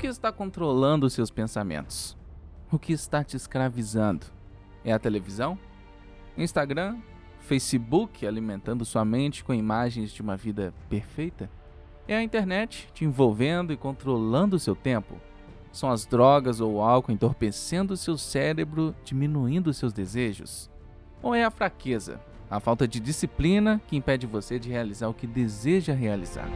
que está controlando os seus pensamentos? O que está te escravizando? É a televisão? Instagram? Facebook alimentando sua mente com imagens de uma vida perfeita? É a internet te envolvendo e controlando o seu tempo? São as drogas ou o álcool entorpecendo o seu cérebro, diminuindo seus desejos? Ou é a fraqueza, a falta de disciplina que impede você de realizar o que deseja realizar?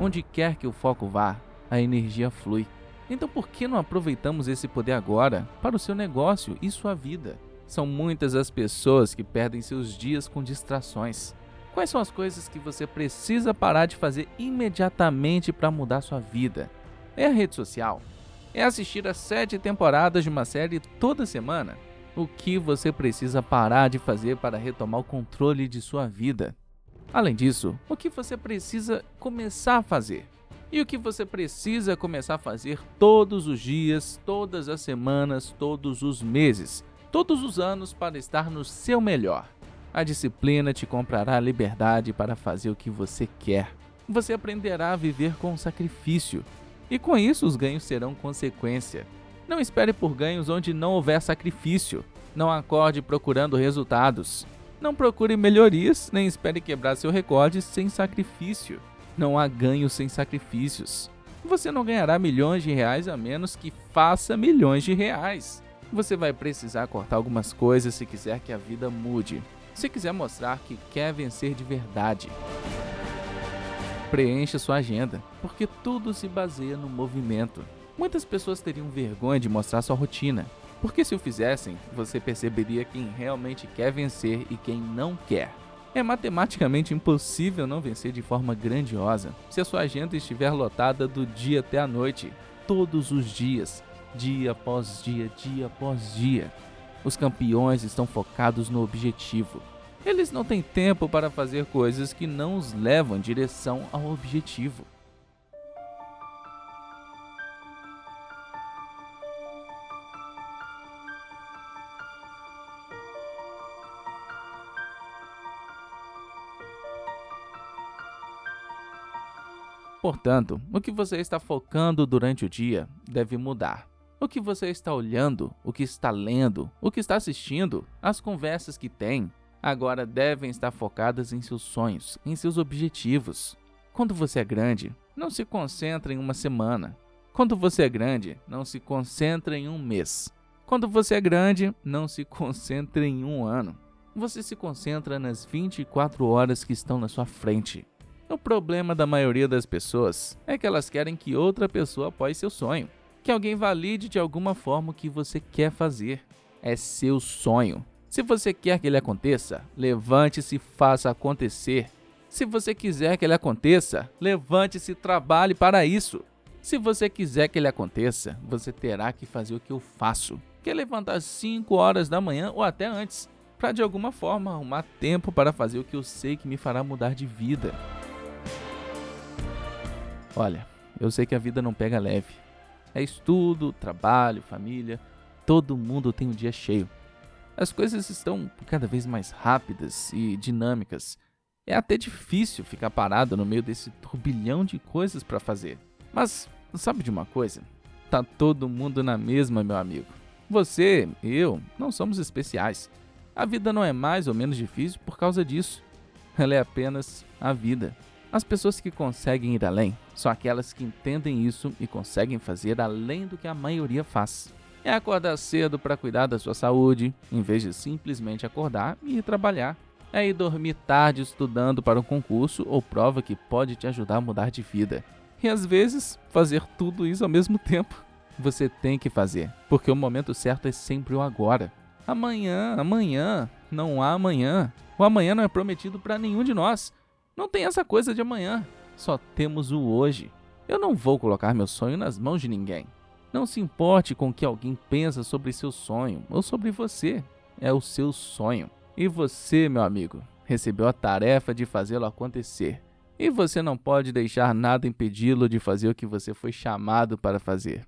Onde quer que o foco vá, a energia flui. Então por que não aproveitamos esse poder agora para o seu negócio e sua vida? São muitas as pessoas que perdem seus dias com distrações. Quais são as coisas que você precisa parar de fazer imediatamente para mudar sua vida? É a rede social? É assistir as sete temporadas de uma série toda semana? O que você precisa parar de fazer para retomar o controle de sua vida? Além disso, o que você precisa começar a fazer? E o que você precisa começar a fazer todos os dias, todas as semanas, todos os meses todos os anos para estar no seu melhor. A disciplina te comprará a liberdade para fazer o que você quer. Você aprenderá a viver com sacrifício. E com isso os ganhos serão consequência. Não espere por ganhos onde não houver sacrifício. Não acorde procurando resultados. Não procure melhorias, nem espere quebrar seu recorde sem sacrifício. Não há ganhos sem sacrifícios. Você não ganhará milhões de reais a menos que faça milhões de reais. Você vai precisar cortar algumas coisas se quiser que a vida mude. Se quiser mostrar que quer vencer de verdade. Preencha sua agenda, porque tudo se baseia no movimento. Muitas pessoas teriam vergonha de mostrar sua rotina, porque se o fizessem, você perceberia quem realmente quer vencer e quem não quer. É matematicamente impossível não vencer de forma grandiosa se a sua agenda estiver lotada do dia até a noite, todos os dias, dia após dia, dia após dia. Os campeões estão focados no objetivo. Eles não têm tempo para fazer coisas que não os levam em direção ao objetivo. Portanto, o que você está focando durante o dia deve mudar. O que você está olhando, o que está lendo, o que está assistindo, as conversas que tem, agora devem estar focadas em seus sonhos, em seus objetivos. Quando você é grande, não se concentra em uma semana. Quando você é grande, não se concentra em um mês. Quando você é grande, não se concentra em um ano. Você se concentra nas 24 horas que estão na sua frente. O problema da maioria das pessoas é que elas querem que outra pessoa apoie seu sonho que alguém valide de alguma forma o que você quer fazer. É seu sonho. Se você quer que ele aconteça, levante-se e faça acontecer. Se você quiser que ele aconteça, levante-se e trabalhe para isso. Se você quiser que ele aconteça, você terá que fazer o que eu faço, que é levantar às 5 horas da manhã ou até antes, para de alguma forma arrumar tempo para fazer o que eu sei que me fará mudar de vida. Olha, eu sei que a vida não pega leve, é estudo, trabalho, família. Todo mundo tem um dia cheio. As coisas estão cada vez mais rápidas e dinâmicas. É até difícil ficar parado no meio desse turbilhão de coisas para fazer. Mas sabe de uma coisa? Tá todo mundo na mesma, meu amigo. Você, eu, não somos especiais. A vida não é mais ou menos difícil por causa disso. Ela é apenas a vida. As pessoas que conseguem ir além são aquelas que entendem isso e conseguem fazer além do que a maioria faz. É acordar cedo para cuidar da sua saúde, em vez de simplesmente acordar e ir trabalhar. É ir dormir tarde estudando para um concurso ou prova que pode te ajudar a mudar de vida. E às vezes, fazer tudo isso ao mesmo tempo. Você tem que fazer, porque o momento certo é sempre o agora. Amanhã, amanhã, não há amanhã. O amanhã não é prometido para nenhum de nós. Não tem essa coisa de amanhã, só temos o hoje. Eu não vou colocar meu sonho nas mãos de ninguém. Não se importe com o que alguém pensa sobre seu sonho ou sobre você. É o seu sonho. E você, meu amigo, recebeu a tarefa de fazê-lo acontecer. E você não pode deixar nada impedi-lo de fazer o que você foi chamado para fazer.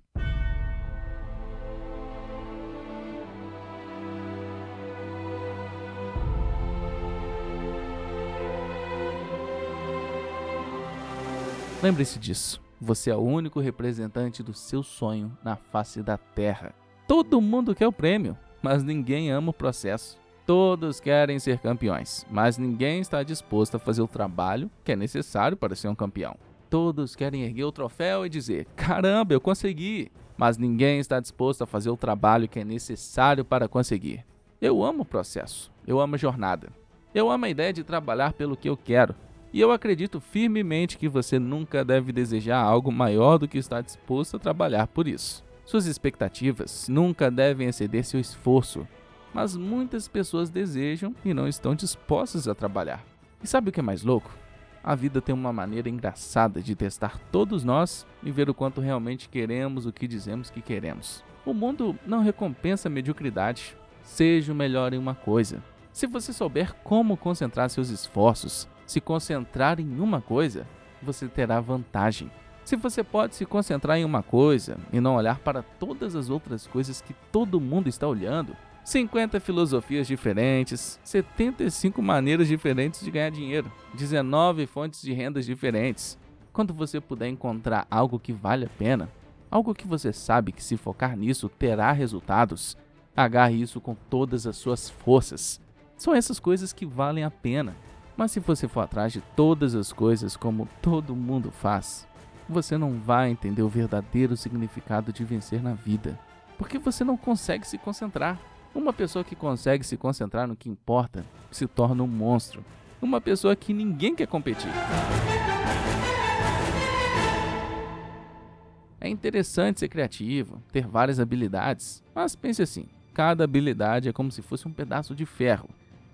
Lembre-se disso. Você é o único representante do seu sonho na face da Terra. Todo mundo quer o prêmio, mas ninguém ama o processo. Todos querem ser campeões, mas ninguém está disposto a fazer o trabalho que é necessário para ser um campeão. Todos querem erguer o troféu e dizer: caramba, eu consegui! Mas ninguém está disposto a fazer o trabalho que é necessário para conseguir. Eu amo o processo, eu amo a jornada. Eu amo a ideia de trabalhar pelo que eu quero, e eu acredito firmemente que você nunca deve desejar algo maior do que está disposto a trabalhar por isso. Suas expectativas nunca devem exceder seu esforço, mas muitas pessoas desejam e não estão dispostas a trabalhar. E sabe o que é mais louco? A vida tem uma maneira engraçada de testar todos nós e ver o quanto realmente queremos o que dizemos que queremos. O mundo não recompensa a mediocridade. Seja o melhor em uma coisa. Se você souber como concentrar seus esforços, se concentrar em uma coisa, você terá vantagem. Se você pode se concentrar em uma coisa e não olhar para todas as outras coisas que todo mundo está olhando, 50 filosofias diferentes, 75 maneiras diferentes de ganhar dinheiro, 19 fontes de rendas diferentes. Quando você puder encontrar algo que vale a pena, algo que você sabe que se focar nisso terá resultados, agarre isso com todas as suas forças. São essas coisas que valem a pena. Mas se você for atrás de todas as coisas como todo mundo faz, você não vai entender o verdadeiro significado de vencer na vida, porque você não consegue se concentrar. Uma pessoa que consegue se concentrar no que importa se torna um monstro. Uma pessoa que ninguém quer competir. É interessante ser criativo, ter várias habilidades, mas pense assim: cada habilidade é como se fosse um pedaço de ferro,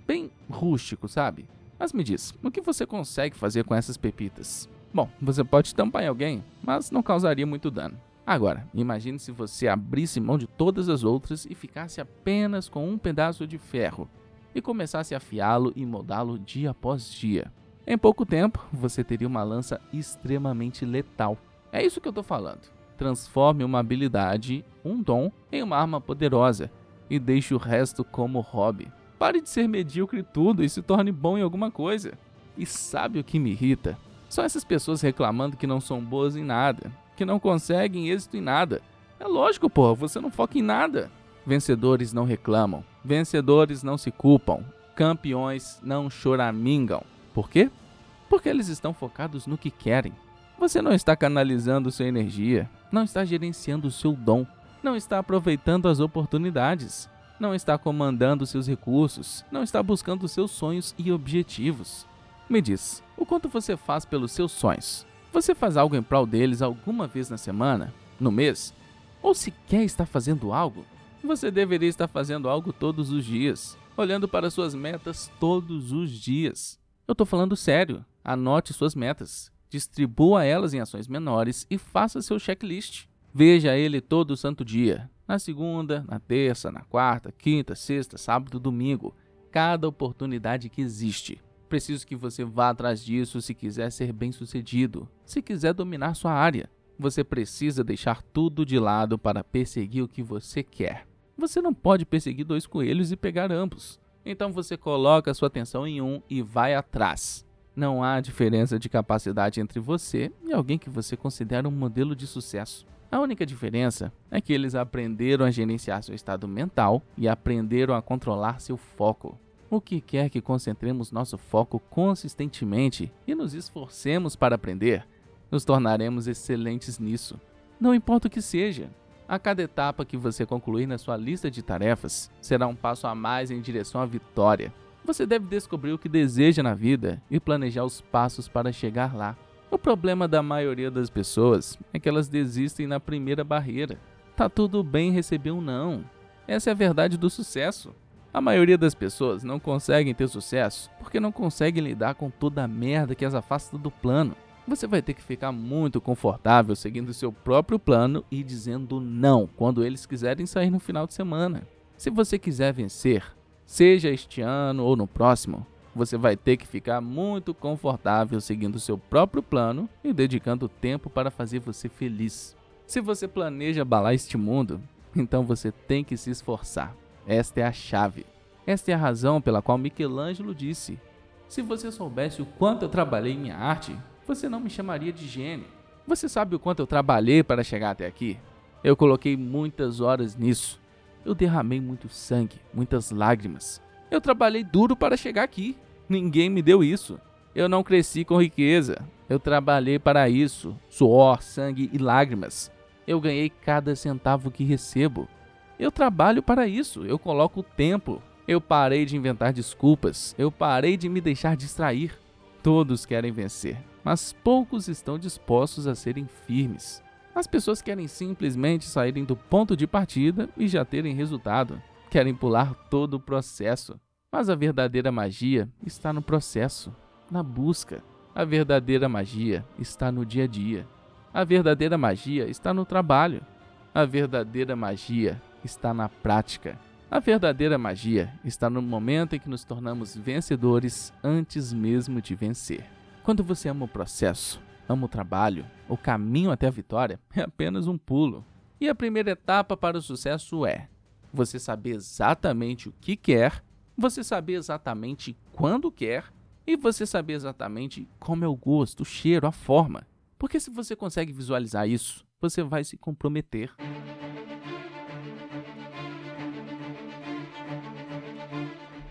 bem rústico, sabe? Mas me diz, o que você consegue fazer com essas pepitas? Bom, você pode tampar em alguém, mas não causaria muito dano. Agora, imagine se você abrisse mão de todas as outras e ficasse apenas com um pedaço de ferro e começasse a afiá-lo e moldá-lo dia após dia. Em pouco tempo, você teria uma lança extremamente letal. É isso que eu estou falando. Transforme uma habilidade, um dom, em uma arma poderosa e deixe o resto como hobby. Pare de ser medíocre tudo e se torne bom em alguma coisa. E sabe o que me irrita? São essas pessoas reclamando que não são boas em nada, que não conseguem êxito em nada. É lógico, porra, você não foca em nada. Vencedores não reclamam, vencedores não se culpam, campeões não choramingam. Por quê? Porque eles estão focados no que querem. Você não está canalizando sua energia, não está gerenciando o seu dom, não está aproveitando as oportunidades não está comandando seus recursos, não está buscando seus sonhos e objetivos. Me diz, o quanto você faz pelos seus sonhos? Você faz algo em prol deles alguma vez na semana? No mês? Ou sequer está fazendo algo? Você deveria estar fazendo algo todos os dias, olhando para suas metas todos os dias. Eu estou falando sério. Anote suas metas, distribua elas em ações menores e faça seu checklist. Veja ele todo santo dia, na segunda, na terça, na quarta, quinta, sexta, sábado, domingo, cada oportunidade que existe. Preciso que você vá atrás disso se quiser ser bem-sucedido, se quiser dominar sua área. Você precisa deixar tudo de lado para perseguir o que você quer. Você não pode perseguir dois coelhos e pegar ambos. Então você coloca sua atenção em um e vai atrás. Não há diferença de capacidade entre você e alguém que você considera um modelo de sucesso. A única diferença é que eles aprenderam a gerenciar seu estado mental e aprenderam a controlar seu foco. O que quer que concentremos nosso foco consistentemente e nos esforcemos para aprender, nos tornaremos excelentes nisso. Não importa o que seja, a cada etapa que você concluir na sua lista de tarefas será um passo a mais em direção à vitória. Você deve descobrir o que deseja na vida e planejar os passos para chegar lá. O problema da maioria das pessoas é que elas desistem na primeira barreira. Tá tudo bem receber um não. Essa é a verdade do sucesso. A maioria das pessoas não conseguem ter sucesso porque não conseguem lidar com toda a merda que as afasta do plano. Você vai ter que ficar muito confortável seguindo seu próprio plano e dizendo não quando eles quiserem sair no final de semana. Se você quiser vencer, seja este ano ou no próximo, você vai ter que ficar muito confortável seguindo seu próprio plano e dedicando tempo para fazer você feliz. Se você planeja abalar este mundo, então você tem que se esforçar. Esta é a chave. Esta é a razão pela qual Michelangelo disse: Se você soubesse o quanto eu trabalhei em minha arte, você não me chamaria de gênio. Você sabe o quanto eu trabalhei para chegar até aqui? Eu coloquei muitas horas nisso. Eu derramei muito sangue, muitas lágrimas. Eu trabalhei duro para chegar aqui. Ninguém me deu isso. Eu não cresci com riqueza. Eu trabalhei para isso. Suor, sangue e lágrimas. Eu ganhei cada centavo que recebo. Eu trabalho para isso. Eu coloco tempo. Eu parei de inventar desculpas. Eu parei de me deixar distrair. Todos querem vencer, mas poucos estão dispostos a serem firmes. As pessoas querem simplesmente saírem do ponto de partida e já terem resultado. Querem pular todo o processo. Mas a verdadeira magia está no processo, na busca. A verdadeira magia está no dia a dia. A verdadeira magia está no trabalho. A verdadeira magia está na prática. A verdadeira magia está no momento em que nos tornamos vencedores antes mesmo de vencer. Quando você ama o processo, ama o trabalho, o caminho até a vitória é apenas um pulo. E a primeira etapa para o sucesso é você saber exatamente o que quer, você saber exatamente quando quer e você saber exatamente como é o gosto, o cheiro, a forma. Porque se você consegue visualizar isso, você vai se comprometer.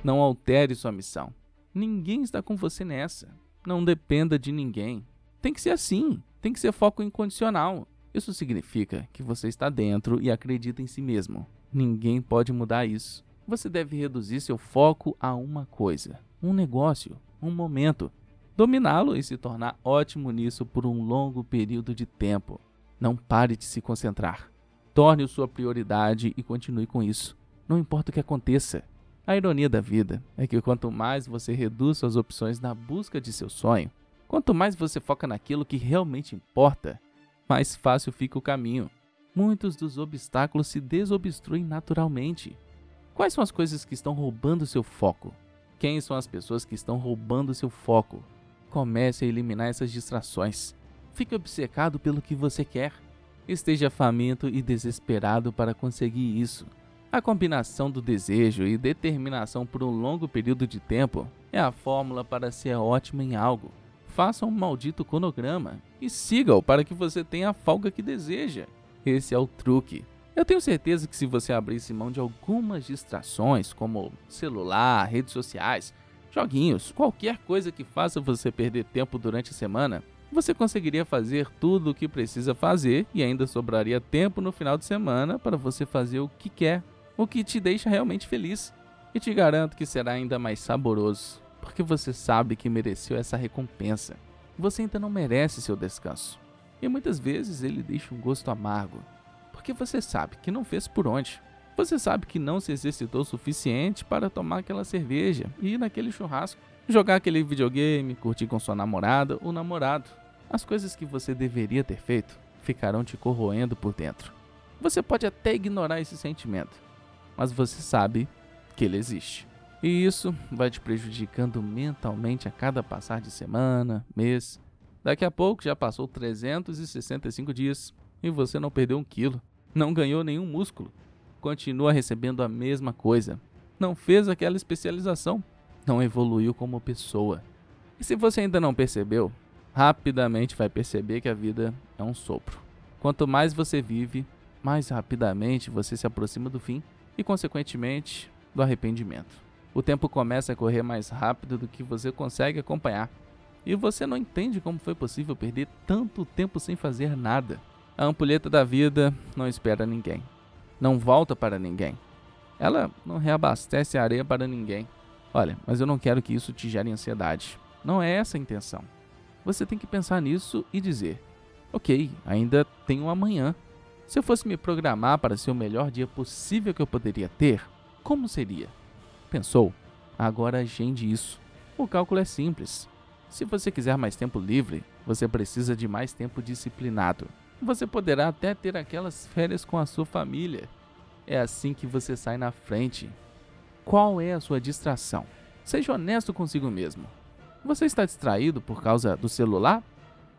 Não altere sua missão. Ninguém está com você nessa. Não dependa de ninguém. Tem que ser assim. Tem que ser foco incondicional. Isso significa que você está dentro e acredita em si mesmo. Ninguém pode mudar isso. Você deve reduzir seu foco a uma coisa, um negócio, um momento. Dominá-lo e se tornar ótimo nisso por um longo período de tempo. Não pare de se concentrar. Torne-o sua prioridade e continue com isso. Não importa o que aconteça. A ironia da vida é que quanto mais você reduz suas opções na busca de seu sonho, quanto mais você foca naquilo que realmente importa, mais fácil fica o caminho. Muitos dos obstáculos se desobstruem naturalmente. Quais são as coisas que estão roubando seu foco? Quem são as pessoas que estão roubando seu foco? Comece a eliminar essas distrações. Fique obcecado pelo que você quer. Esteja faminto e desesperado para conseguir isso. A combinação do desejo e determinação por um longo período de tempo é a fórmula para ser ótimo em algo. Faça um maldito cronograma e siga-o para que você tenha a folga que deseja. Esse é o truque. Eu tenho certeza que se você abrisse mão de algumas distrações, como celular, redes sociais, joguinhos, qualquer coisa que faça você perder tempo durante a semana, você conseguiria fazer tudo o que precisa fazer e ainda sobraria tempo no final de semana para você fazer o que quer o que te deixa realmente feliz. E te garanto que será ainda mais saboroso, porque você sabe que mereceu essa recompensa. Você ainda não merece seu descanso. E muitas vezes ele deixa um gosto amargo, porque você sabe que não fez por onde. Você sabe que não se exercitou o suficiente para tomar aquela cerveja e ir naquele churrasco, jogar aquele videogame, curtir com sua namorada ou namorado. As coisas que você deveria ter feito ficarão te corroendo por dentro. Você pode até ignorar esse sentimento, mas você sabe que ele existe. E isso vai te prejudicando mentalmente a cada passar de semana, mês. Daqui a pouco já passou 365 dias e você não perdeu um quilo, não ganhou nenhum músculo, continua recebendo a mesma coisa, não fez aquela especialização, não evoluiu como pessoa. E se você ainda não percebeu, rapidamente vai perceber que a vida é um sopro. Quanto mais você vive, mais rapidamente você se aproxima do fim e, consequentemente, do arrependimento. O tempo começa a correr mais rápido do que você consegue acompanhar, e você não entende como foi possível perder tanto tempo sem fazer nada. A ampulheta da vida não espera ninguém, não volta para ninguém. Ela não reabastece areia para ninguém. Olha, mas eu não quero que isso te gere ansiedade. Não é essa a intenção. Você tem que pensar nisso e dizer: ok, ainda tenho amanhã. Se eu fosse me programar para ser o melhor dia possível que eu poderia ter, como seria? Pensou? Agora agende isso. O cálculo é simples. Se você quiser mais tempo livre, você precisa de mais tempo disciplinado. Você poderá até ter aquelas férias com a sua família. É assim que você sai na frente. Qual é a sua distração? Seja honesto consigo mesmo. Você está distraído por causa do celular?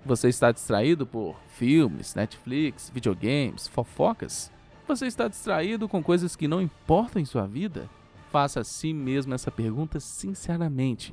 Você está distraído por filmes, Netflix, videogames, fofocas? Você está distraído com coisas que não importam em sua vida? Faça a si mesmo essa pergunta sinceramente.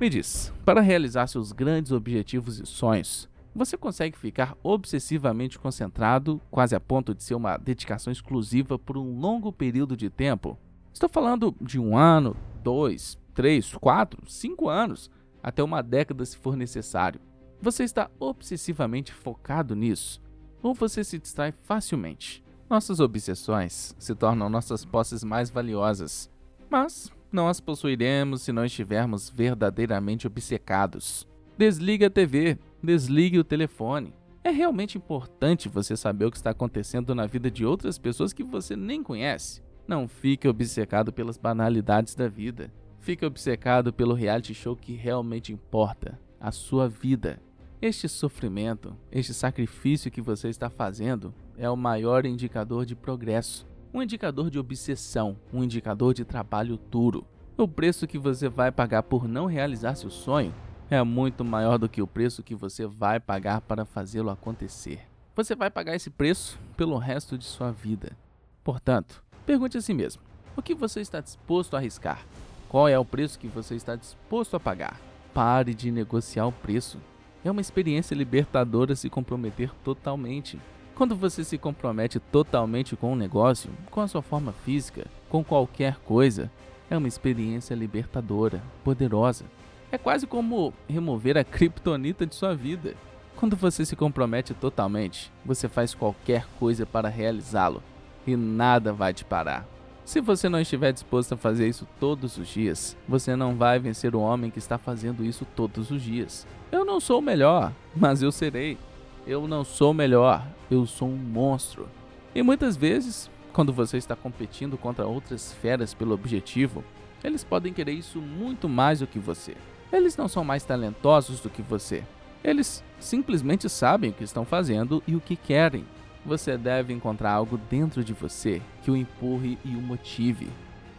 Me diz, para realizar seus grandes objetivos e sonhos, você consegue ficar obsessivamente concentrado, quase a ponto de ser uma dedicação exclusiva por um longo período de tempo? Estou falando de um ano, dois, três, quatro, cinco anos, até uma década se for necessário. Você está obsessivamente focado nisso? Ou você se distrai facilmente? Nossas obsessões se tornam nossas posses mais valiosas, mas não as possuiremos se não estivermos verdadeiramente obcecados. Desligue a TV, desligue o telefone. É realmente importante você saber o que está acontecendo na vida de outras pessoas que você nem conhece. Não fique obcecado pelas banalidades da vida. Fique obcecado pelo reality show que realmente importa, a sua vida. Este sofrimento, este sacrifício que você está fazendo é o maior indicador de progresso, um indicador de obsessão, um indicador de trabalho duro. O preço que você vai pagar por não realizar seu sonho é muito maior do que o preço que você vai pagar para fazê-lo acontecer. Você vai pagar esse preço pelo resto de sua vida. Portanto, pergunte a si mesmo: o que você está disposto a arriscar? Qual é o preço que você está disposto a pagar? Pare de negociar o preço. É uma experiência libertadora se comprometer totalmente. Quando você se compromete totalmente com um negócio, com a sua forma física, com qualquer coisa, é uma experiência libertadora, poderosa. É quase como remover a criptonita de sua vida. Quando você se compromete totalmente, você faz qualquer coisa para realizá-lo e nada vai te parar. Se você não estiver disposto a fazer isso todos os dias, você não vai vencer o homem que está fazendo isso todos os dias. Eu não sou o melhor, mas eu serei. Eu não sou melhor, eu sou um monstro. E muitas vezes, quando você está competindo contra outras feras pelo objetivo, eles podem querer isso muito mais do que você. Eles não são mais talentosos do que você. Eles simplesmente sabem o que estão fazendo e o que querem. Você deve encontrar algo dentro de você que o empurre e o motive.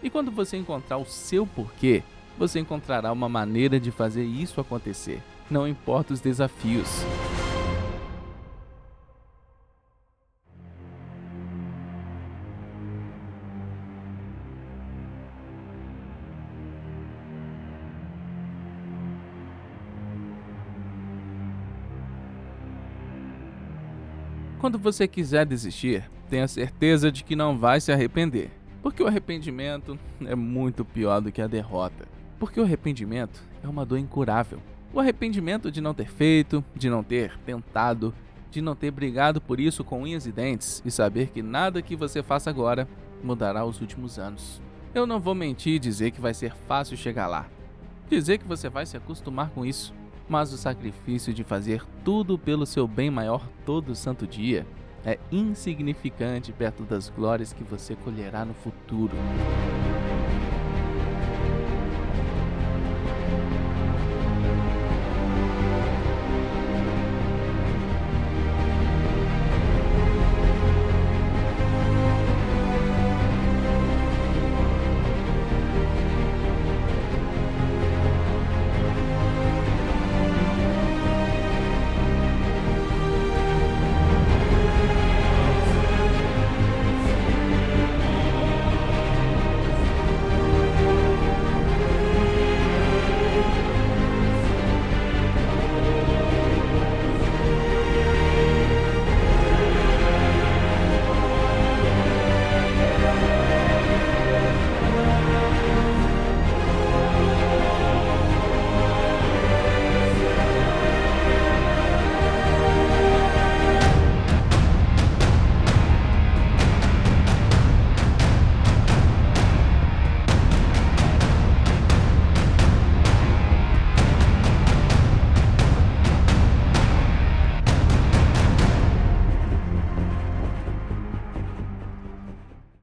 E quando você encontrar o seu porquê, você encontrará uma maneira de fazer isso acontecer, não importa os desafios. Quando você quiser desistir, tenha certeza de que não vai se arrepender. Porque o arrependimento é muito pior do que a derrota. Porque o arrependimento é uma dor incurável. O arrependimento de não ter feito, de não ter tentado, de não ter brigado por isso com unhas e dentes e saber que nada que você faça agora mudará os últimos anos. Eu não vou mentir e dizer que vai ser fácil chegar lá. Dizer que você vai se acostumar com isso mas o sacrifício de fazer tudo pelo seu bem maior todo santo dia é insignificante perto das glórias que você colherá no futuro.